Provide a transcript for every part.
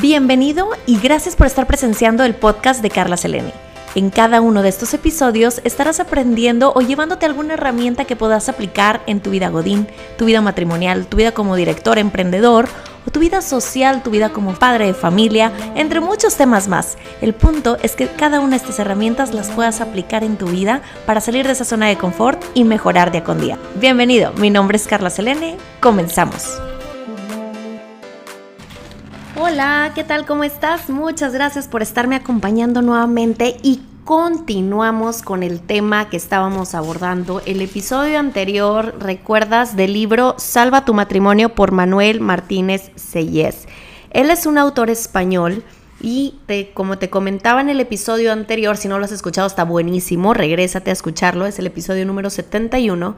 Bienvenido y gracias por estar presenciando el podcast de Carla Selene. En cada uno de estos episodios estarás aprendiendo o llevándote alguna herramienta que puedas aplicar en tu vida godín, tu vida matrimonial, tu vida como director, emprendedor o tu vida social, tu vida como padre de familia, entre muchos temas más. El punto es que cada una de estas herramientas las puedas aplicar en tu vida para salir de esa zona de confort y mejorar día con día. Bienvenido, mi nombre es Carla Selene, comenzamos. Hola, ¿qué tal? ¿Cómo estás? Muchas gracias por estarme acompañando nuevamente y continuamos con el tema que estábamos abordando. El episodio anterior, recuerdas, del libro Salva tu matrimonio por Manuel Martínez Sellés. Él es un autor español y como te comentaba en el episodio anterior, si no lo has escuchado está buenísimo, regrésate a escucharlo, es el episodio número 71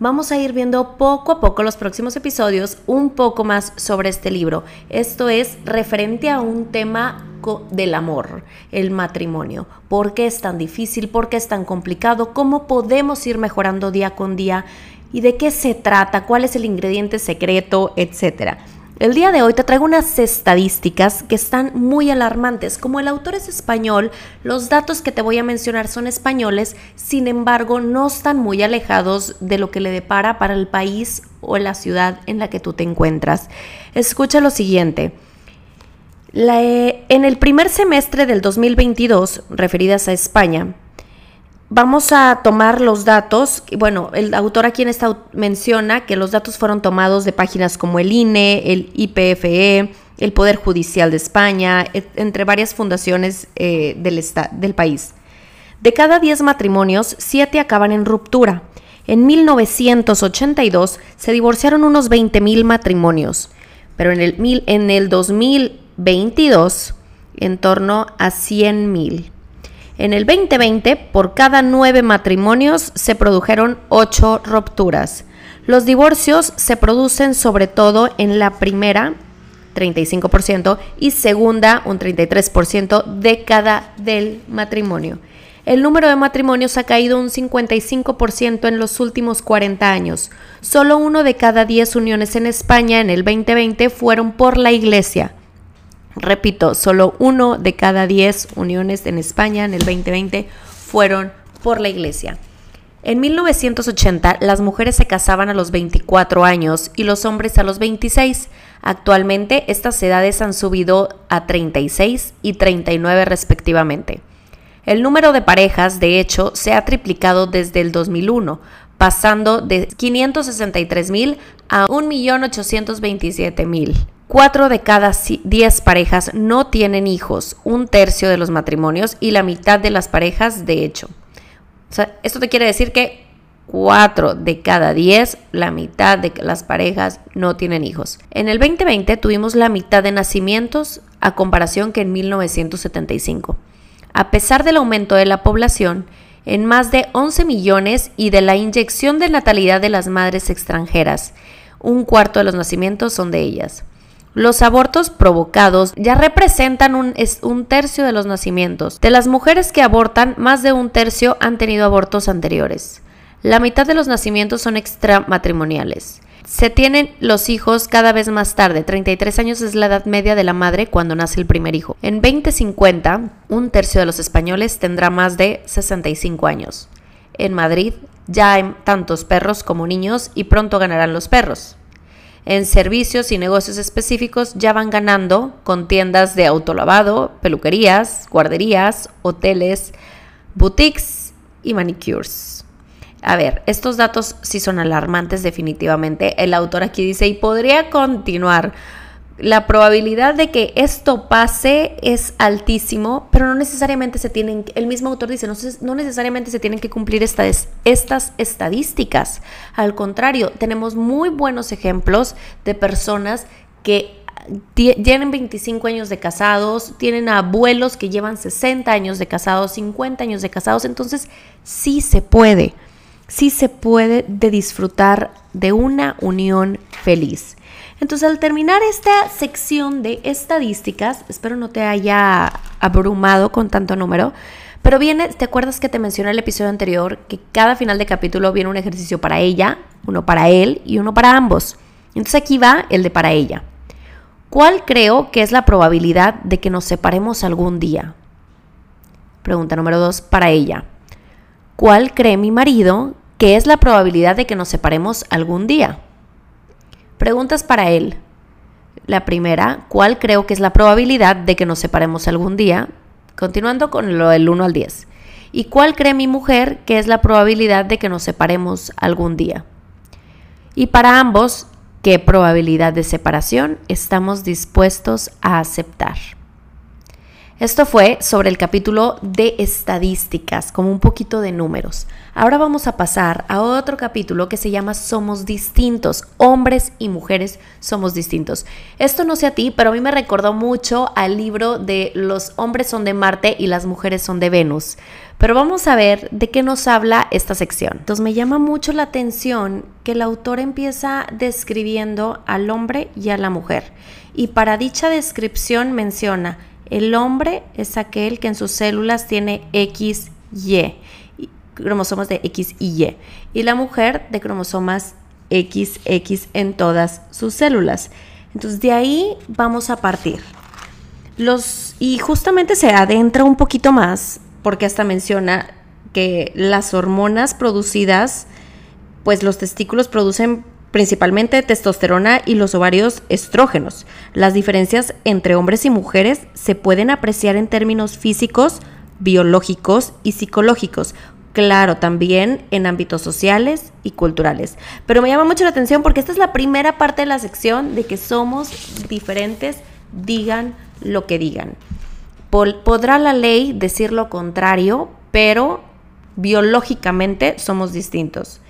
vamos a ir viendo poco a poco los próximos episodios un poco más sobre este libro. Esto es referente a un tema del amor, el matrimonio. ¿Por qué es tan difícil? ¿Por qué es tan complicado? ¿Cómo podemos ir mejorando día con día? ¿Y de qué se trata? ¿Cuál es el ingrediente secreto? Etcétera. El día de hoy te traigo unas estadísticas que están muy alarmantes. Como el autor es español, los datos que te voy a mencionar son españoles, sin embargo no están muy alejados de lo que le depara para el país o la ciudad en la que tú te encuentras. Escucha lo siguiente. Eh, en el primer semestre del 2022, referidas a España, Vamos a tomar los datos, bueno, el autor aquí en esta menciona que los datos fueron tomados de páginas como el INE, el IPFE, el Poder Judicial de España, entre varias fundaciones eh, del, país. De cada 10 matrimonios, 7 acaban en ruptura. En 1982 se divorciaron unos 20.000 matrimonios, pero en el, en el 2022 en torno a 100.000. En el 2020, por cada nueve matrimonios se produjeron ocho rupturas. Los divorcios se producen sobre todo en la primera, 35%, y segunda, un 33% década del matrimonio. El número de matrimonios ha caído un 55% en los últimos 40 años. Solo uno de cada 10 uniones en España en el 2020 fueron por la iglesia. Repito, solo uno de cada diez uniones en España en el 2020 fueron por la iglesia. En 1980 las mujeres se casaban a los 24 años y los hombres a los 26. Actualmente estas edades han subido a 36 y 39 respectivamente. El número de parejas, de hecho, se ha triplicado desde el 2001, pasando de 563 mil a 1.827.000. Cuatro de cada diez parejas no tienen hijos, un tercio de los matrimonios y la mitad de las parejas, de hecho. Esto te quiere decir que cuatro de cada diez, la mitad de las parejas no tienen hijos. En el 2020 tuvimos la mitad de nacimientos a comparación que en 1975. A pesar del aumento de la población, en más de 11 millones y de la inyección de natalidad de las madres extranjeras, un cuarto de los nacimientos son de ellas. Los abortos provocados ya representan un, un, tercio de los nacimientos. De las mujeres que abortan, más de un tercio han tenido abortos anteriores. La mitad de los nacimientos son extramatrimoniales. Se tienen los hijos cada vez más tarde. 33 años es la edad media de la madre cuando nace el primer hijo. En 2050, un tercio de los españoles tendrá más de 65 años. En Madrid ya hay tantos perros como niños y pronto ganarán los perros en servicios y negocios específicos ya van ganando con tiendas de autolavado, peluquerías, guarderías, hoteles, boutiques y manicures. A ver, estos datos sí son alarmantes definitivamente. El autor aquí dice, y podría continuar, la probabilidad de que esto pase es altísimo, pero no necesariamente se tienen, el mismo autor dice, no, necesariamente se tienen que cumplir estas, estas estadísticas. Al contrario, tenemos muy buenos ejemplos de personas que tienen 25 años de casados, tienen abuelos que llevan 60 años de casados, 50 años de casados, entonces sí se puede, sí se puede de disfrutar de una unión feliz. Entonces, al terminar esta sección de estadísticas, espero no te haya abrumado con tanto número, pero viene, ¿te acuerdas que te mencioné el episodio anterior que cada final de capítulo viene un ejercicio para ella, uno para él y uno para ambos? Entonces aquí va el de para ella. ¿Cuál creo que es la probabilidad de que nos separemos algún día? Pregunta número dos para ella. ¿Cuál cree mi marido que es la probabilidad de que nos separemos algún día? Preguntas para él. La primera, ¿cuál creo que es la probabilidad de que nos separemos algún día? Continuando con lo del 1 al 10. ¿Y cuál cree mi mujer que es la probabilidad de que nos separemos algún día? Y para ambos, ¿qué probabilidad de separación estamos dispuestos a aceptar? Esto fue sobre el capítulo de estadísticas, como un poquito de números. Ahora vamos a pasar a otro capítulo que se llama Somos distintos. Hombres y mujeres somos distintos. Esto no sé a ti, pero a mí me recordó mucho al libro de Los hombres son de Marte y las mujeres son de Venus. Pero vamos a ver de qué nos habla esta sección. Entonces me llama mucho la atención que el autor empieza describiendo al hombre y a la mujer. Y para dicha descripción menciona el hombre es aquel que en sus células tiene X, Y, cromosomas de X y Y, y la mujer de cromosomas XX en todas sus células. Entonces de ahí vamos a partir. Los, y justamente se adentra un poquito más, porque hasta menciona que las hormonas producidas, pues los testículos producen principalmente testosterona y los ovarios estrógenos. Las diferencias entre hombres y mujeres se pueden apreciar en términos físicos, biológicos y psicológicos. Claro, también en ámbitos sociales y culturales. Pero me llama mucho la atención porque esta es la primera parte de la sección de que somos diferentes, digan lo que digan. Podrá la ley decir lo contrario, pero biológicamente somos distintos.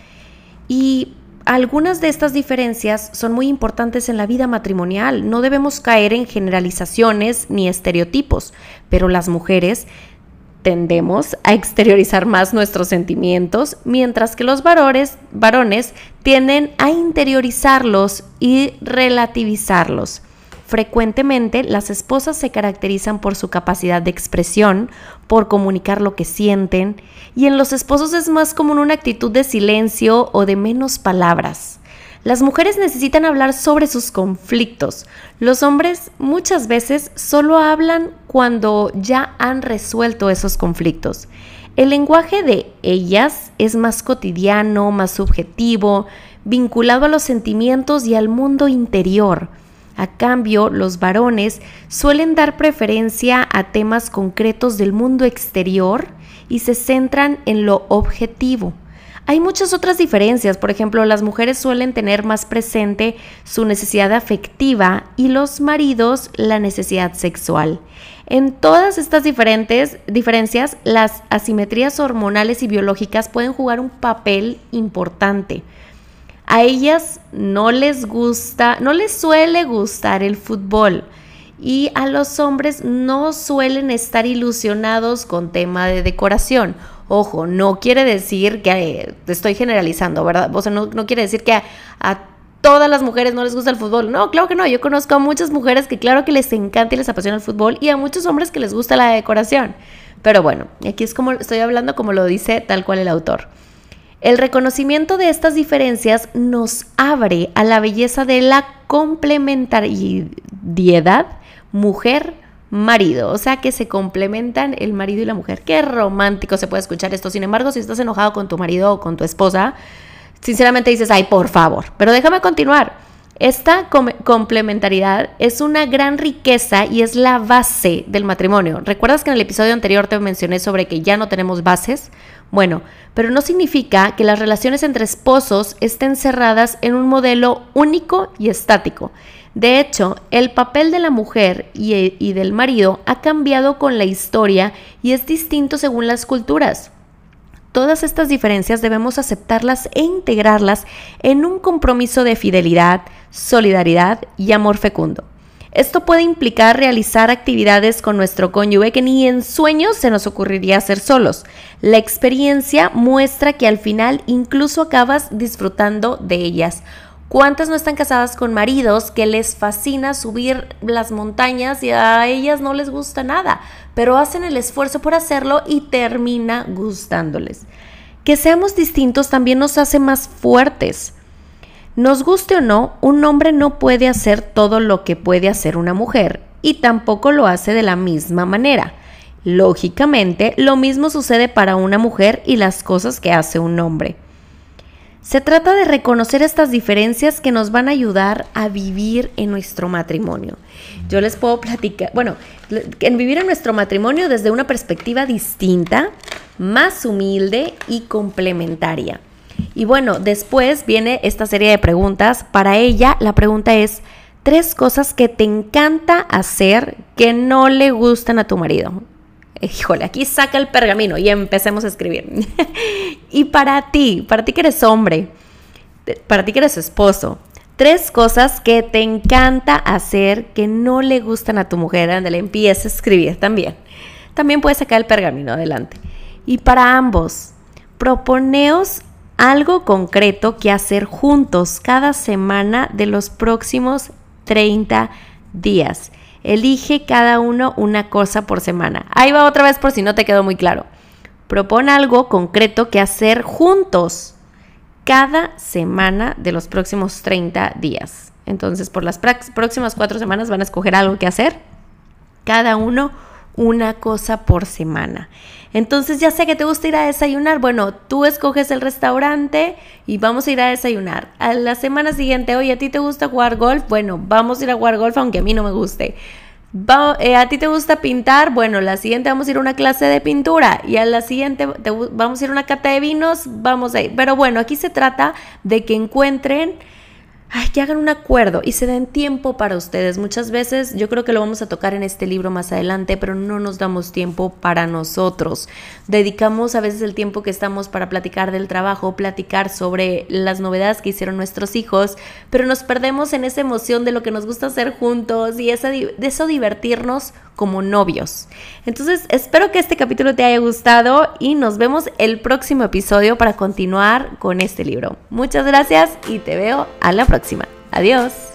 Y algunas de estas diferencias son muy importantes en la vida matrimonial. No debemos caer en generalizaciones ni estereotipos, pero las mujeres tendemos a exteriorizar más nuestros sentimientos, mientras que los varones, varones tienden a interiorizarlos y relativizarlos. Frecuentemente las esposas se caracterizan por su capacidad de expresión, por comunicar lo que sienten, y en los esposos es más común una actitud de silencio o de menos palabras. Las mujeres necesitan hablar sobre sus conflictos. Los hombres muchas veces solo hablan cuando ya han resuelto esos conflictos. El lenguaje de ellas es más cotidiano, más subjetivo, vinculado a los sentimientos y al mundo interior. A cambio, los varones suelen dar preferencia a temas concretos del mundo exterior y se centran en lo objetivo. Hay muchas otras diferencias, por ejemplo, las mujeres suelen tener más presente su necesidad afectiva y los maridos la necesidad sexual. En todas estas diferentes diferencias, las asimetrías hormonales y biológicas pueden jugar un papel importante. A ellas no les gusta, no les suele gustar el fútbol y a los hombres no suelen estar ilusionados con tema de decoración. Ojo, no quiere decir que eh, estoy generalizando, ¿verdad? O sea, no, quiere decir que a, a, todas las mujeres no les gusta el fútbol. No, claro que no. Yo conozco a muchas mujeres que claro que les encanta y les apasiona el fútbol y a muchos hombres que les gusta la decoración. Pero bueno, aquí es como estoy hablando como lo dice tal cual el autor. El reconocimiento de estas diferencias nos abre a la belleza de la complementariedad mujer-marido, o sea que se complementan el marido y la mujer. Qué romántico se puede escuchar esto. Sin embargo, si estás enojado con tu marido o con tu esposa, sinceramente dices, ay, por favor, pero déjame continuar. Esta complementariedad es una gran riqueza y es la base del matrimonio. ¿Recuerdas que en el episodio anterior te mencioné sobre que ya no tenemos bases? Bueno, pero no significa que las relaciones entre esposos estén cerradas en un modelo único y estático. De hecho, el papel de la mujer y, del marido ha cambiado con la historia y es distinto según las culturas. Todas estas diferencias debemos aceptarlas e integrarlas en un compromiso de fidelidad, solidaridad y amor fecundo. Esto puede implicar realizar actividades con nuestro cónyuge que ni en sueños se nos ocurriría hacer solos. La experiencia muestra que al final incluso acabas disfrutando de ellas. ¿Cuántas no están casadas con maridos que les fascina subir las montañas y a ellas no les gusta nada, pero hacen el esfuerzo por hacerlo y termina gustándoles? Que seamos distintos también nos hace más fuertes. Nos guste o no, un hombre no puede hacer todo lo que puede hacer una mujer y tampoco lo hace de la misma manera. Lógicamente, lo mismo sucede para una mujer y las cosas que hace un hombre. Se trata de reconocer estas diferencias que nos van a ayudar a vivir en nuestro matrimonio. Yo les puedo platicar, bueno, en vivir en nuestro matrimonio desde una perspectiva distinta, más humilde y complementaria. Y bueno, después viene esta serie de preguntas. Para ella, la pregunta es, tres cosas que te encanta hacer que no le gustan a tu marido. Híjole, aquí saca el pergamino y empecemos a escribir. y para ti, para ti que eres hombre, para ti que eres esposo, tres cosas que te encanta hacer que no le gustan a tu mujer. Ándale, empieza a escribir también. También puedes sacar el pergamino adelante. Y para ambos, proponeos algo concreto que hacer juntos cada semana de los próximos 30 días. Elige cada uno una cosa por semana. Ahí va otra vez por si no te quedó muy claro. Propon algo concreto que hacer juntos cada semana de los próximos 30 días. Entonces, por las próximas cuatro semanas van a escoger algo que hacer. Cada uno una cosa por semana. Entonces ya sé que te gusta ir a desayunar. Bueno, tú escoges el restaurante y vamos a ir a desayunar. A la semana siguiente, oye, ¿a ti te gusta jugar golf? Bueno, vamos a ir a jugar golf aunque a mí no me guste. Eh, ¿A ti te gusta pintar? Bueno, la siguiente vamos a ir a una clase de pintura y a la siguiente vamos a ir a una cata de vinos, vamos a ir. Pero bueno, aquí se trata de que encuentren ay, que hagan un acuerdo y se den tiempo para ustedes. Muchas veces yo creo que lo vamos a tocar en este libro más adelante, pero no nos damos tiempo para nosotros. Dedicamos a veces el tiempo que estamos para platicar del trabajo, platicar sobre las novedades que hicieron nuestros hijos, pero nos perdemos en esa emoción de lo que nos gusta hacer juntos y de eso divertirnos como novios. Entonces, espero que este capítulo te haya gustado y nos vemos el próximo episodio para continuar con este libro. Muchas gracias y te veo a la Adiós.